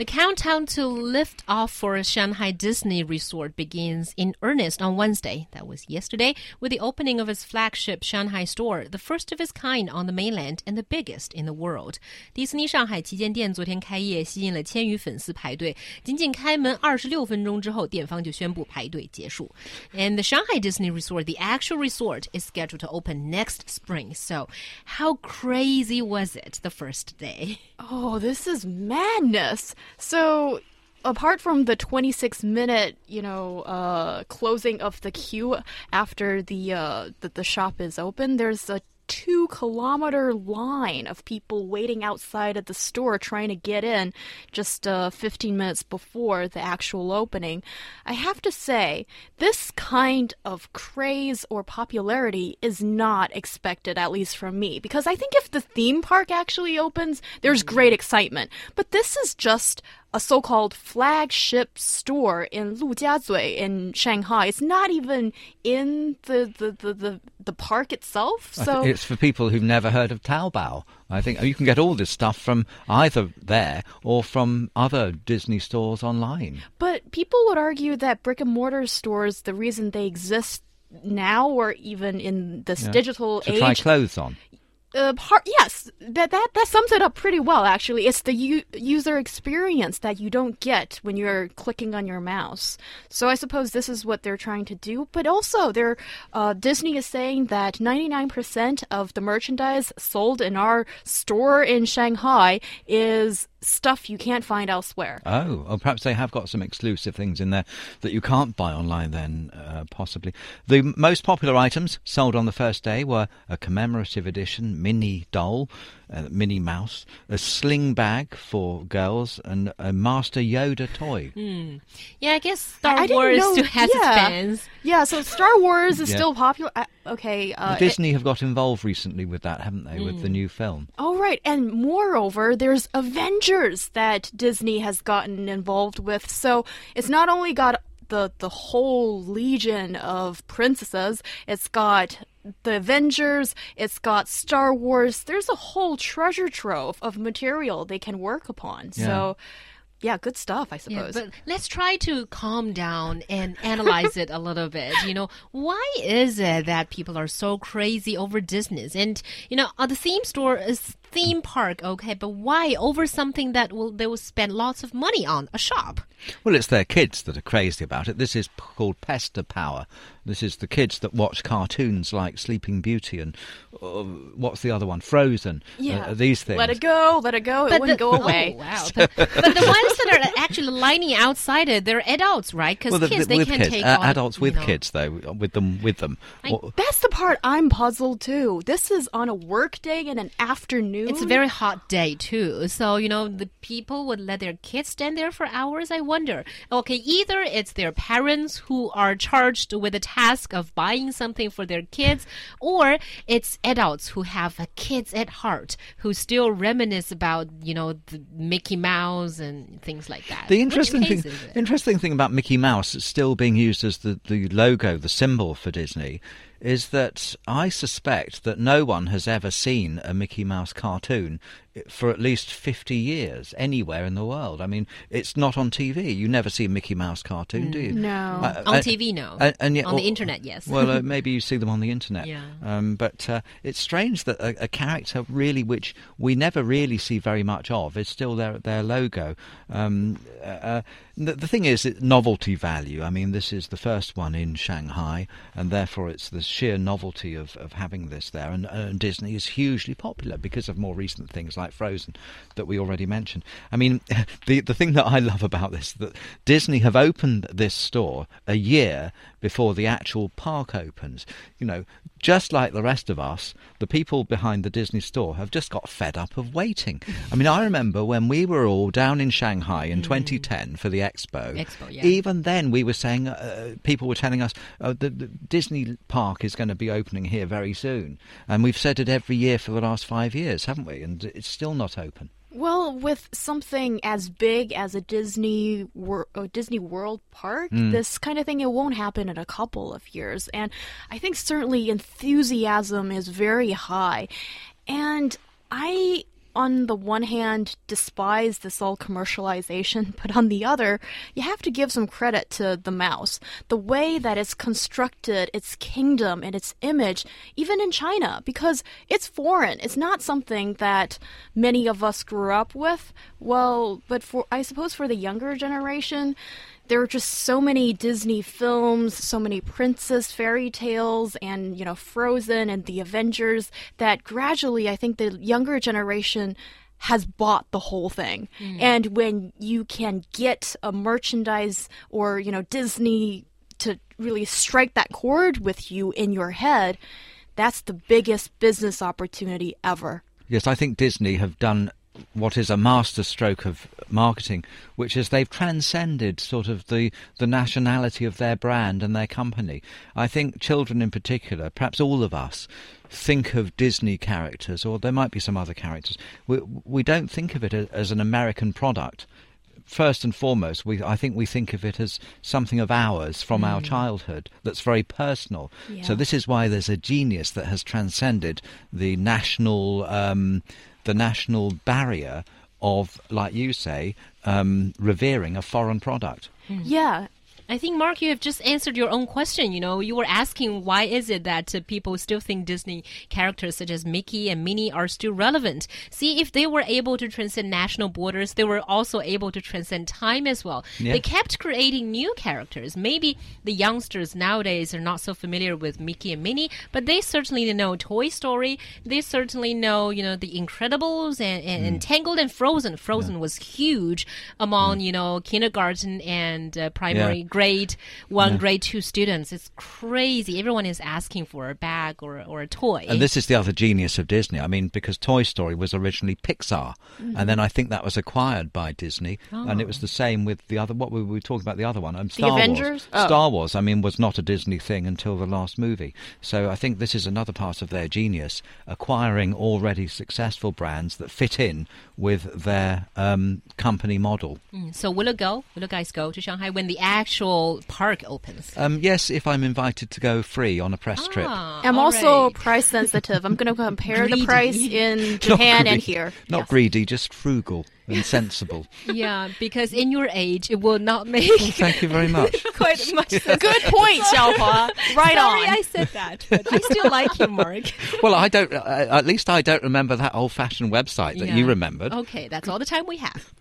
The countdown to lift off for Shanghai Disney Resort begins in earnest on Wednesday. That was yesterday, with the opening of its flagship Shanghai store, the first of its kind on the mainland and the biggest in the world. 迪士尼上海旗舰店昨天开业，吸引了千余粉丝排队。仅仅开门二十六分钟之后，店方就宣布排队结束。And the Shanghai Disney Resort, the actual resort, is scheduled to open next spring. So, how crazy was it the first day? Oh, this is madness. So, apart from the 26 minute, you know, uh, closing of the queue after the, uh, the the shop is open, there's a two kilometer line of people waiting outside at the store trying to get in just uh, 15 minutes before the actual opening. I have to say, this kind of craze or popularity is not expected, at least from me, because I think if the theme park actually opens, there's great excitement. But this is just a so-called flagship store in Lujiazui in Shanghai. It's not even in the the, the, the, the park itself. So it's for people who've never heard of Taobao. I think you can get all this stuff from either there or from other Disney stores online. But people would argue that brick and mortar stores, the reason they exist now or even in this Yeah. digital To age try clothes on. Uh, part yes that, that that sums it up pretty well actually. It's the u- user experience that you don't get when you're clicking on your mouse. So i suppose this is what they're trying to do. But also they're uh, disney is saying that 99% of the merchandise sold in our store in shanghai is stuff you can't find elsewhere. Oh, or perhaps they have got some exclusive things in there that you can't buy online. Then uh, possibly. The most popular items sold on the first day were a commemorative edition mini doll, a Minnie Mouse, a sling bag for girls, and a Master Yoda toy. Yeah, I guess Star I didn't Wars know- still has yeah. its fans. yeah so star wars is Yeah. still popular uh, okay uh, Disney have got involved recently with that, haven't they? With the new film. Oh, right. And moreover, there's Avengers that Disney has gotten involved with. So it's not only got the, the whole legion of princesses, it's got the Avengers, it's got Star Wars. There's a whole treasure trove of material they can work upon. Yeah. So, yeah, good stuff, I suppose. Yeah, suppose. but let's try to calm down and analyze it a little bit. You know, why is it that people are so crazy over Disney? And you know, uh, the theme store is theme park, okay, but why over something that will they will spend lots of money on a shop? Well, it's their kids that are crazy about it. This is called Pester Power. This is the kids that watch cartoons like Sleeping Beauty and uh, what's the other one? Frozen. yeah. Uh, these things. Let it go, let it go. It But wouldn't the, go away. Oh, wow. But, but the ones that are actually lining outside it, they're adults, right? Because well, the- kids the- they with can kids, take uh, on, adults you with know. kids though, with them with them. I- Or- That's the part I'm puzzled too. This is on a work day in an afternoon. It's a very hot day too, so you know the people would let their kids stand there for hours. I wonder. Okay, either it's their parents who are charged with the task of buying something for their kids, or it's adults who have kids at heart who still reminisce about you know the Mickey Mouse and things like that. The interesting thing, interesting thing about Mickey Mouse is still being used as the, the logo, the symbol for Disney, is that I suspect that no one has ever seen a Mickey Mouse cartoon for at least 50 years anywhere in the world. I mean, it's not on TV. You never see a Mickey Mouse cartoon, do you? No. Uh, On uh, TV, no. and- and yet- On the or- internet, yes. Well, uh, maybe you see them on the internet. Yeah. Um, but uh, it's strange that a, a character really, which we never really see very much of, is still their their logo. Um, uh, the, the thing is, novelty value. I mean, this is the first one in Shanghai, and therefore it's the sheer novelty of, of having this there. And, uh, and Disney is hugely popular because of more recent things like Frozen that we already mentioned. I mean, the the thing that I love about this that Disney have opened this store a year before the actual park opens. You know, just like the rest of us, the people behind the Disney store have just got fed up of waiting. I mean, I remember when we were all down in Shanghai in 2010 for the expo. Expo, yeah. Even then, we were saying, uh, people were telling us, uh, the, the Disney park is going to be opening here very soon. And we've said it every year for the last five years, haven't we? And it's still not open. Well, with something as big as a Disney wor- a Disney World park, hmm. this kind of thing it won't happen in a couple of years. And I think certainly enthusiasm is very high. And I on the one hand despise this all commercialization, but on the other, you have to give some credit to the mouse. The way that it's constructed its kingdom and its image, even in China, because it's foreign. It's not something that many of us grew up with. Well, but for I suppose for the younger generation, there are just so many Disney films, so many princess fairy tales, and you know, Frozen and the Avengers that gradually I think the younger generation has bought the whole thing. Hmm. And when you can get a merchandise or, you know, Disney to really strike that chord with you in your head, that's the biggest business opportunity ever. Yes, I think Disney have done what is a masterstroke of marketing, which is they've transcended sort of the, the nationality of their brand and their company. I think children in particular, perhaps all of us, think of Disney characters, or there might be some other characters. We, we don't think of it as an American product. First and foremost, we, I think we think of it as something of ours from our childhood that's very personal. So this is why there's a genius that has transcended the national um, the national barrier of, like you say, um, revering a foreign product. Yeah. I think, Mark, you have just answered your own question. You know, you were asking why is it that uh, people still think Disney characters such as Mickey and Minnie are still relevant? See, if they were able to transcend national borders, they were also able to transcend time as well. Yeah. They kept creating new characters. Maybe the youngsters nowadays are not so familiar with Mickey and Minnie, but they certainly know Toy Story. They certainly know, you know, The Incredibles and, and, and Tangled and Frozen. Frozen was huge among, you know, kindergarten and uh, primary Yeah. grade one, grade two students. It's crazy. Everyone is asking for a bag or, or a toy. And this is the other genius of Disney. I mean, because Toy Story was originally Pixar, and then I think that was acquired by Disney, and it was the same with the other. What were we talking about? The other one, um, Star Avengers? Wars. Oh. Star Wars. I mean, was not a Disney thing until the last movie. So I think this is another part of their genius, acquiring already successful brands that fit in with their um, company model. Mm, so will it go? Will you guys go to Shanghai when the actual park opens? Um, yes, if I'm invited to go free on a press trip. Ah, I'm also right. price sensitive. I'm going to compare Greedy. the price in Japan and here. Not Yes. greedy, just frugal and sensible. Yeah, because in your age, it will not make Thank you very much. quite much sense. Good point, Xiaohua. Right Sorry, on. I said that, but I still like you, Mark. Well, I don't. Uh, at least I don't remember that old-fashioned website that you remembered. Okay, that's all the time we have.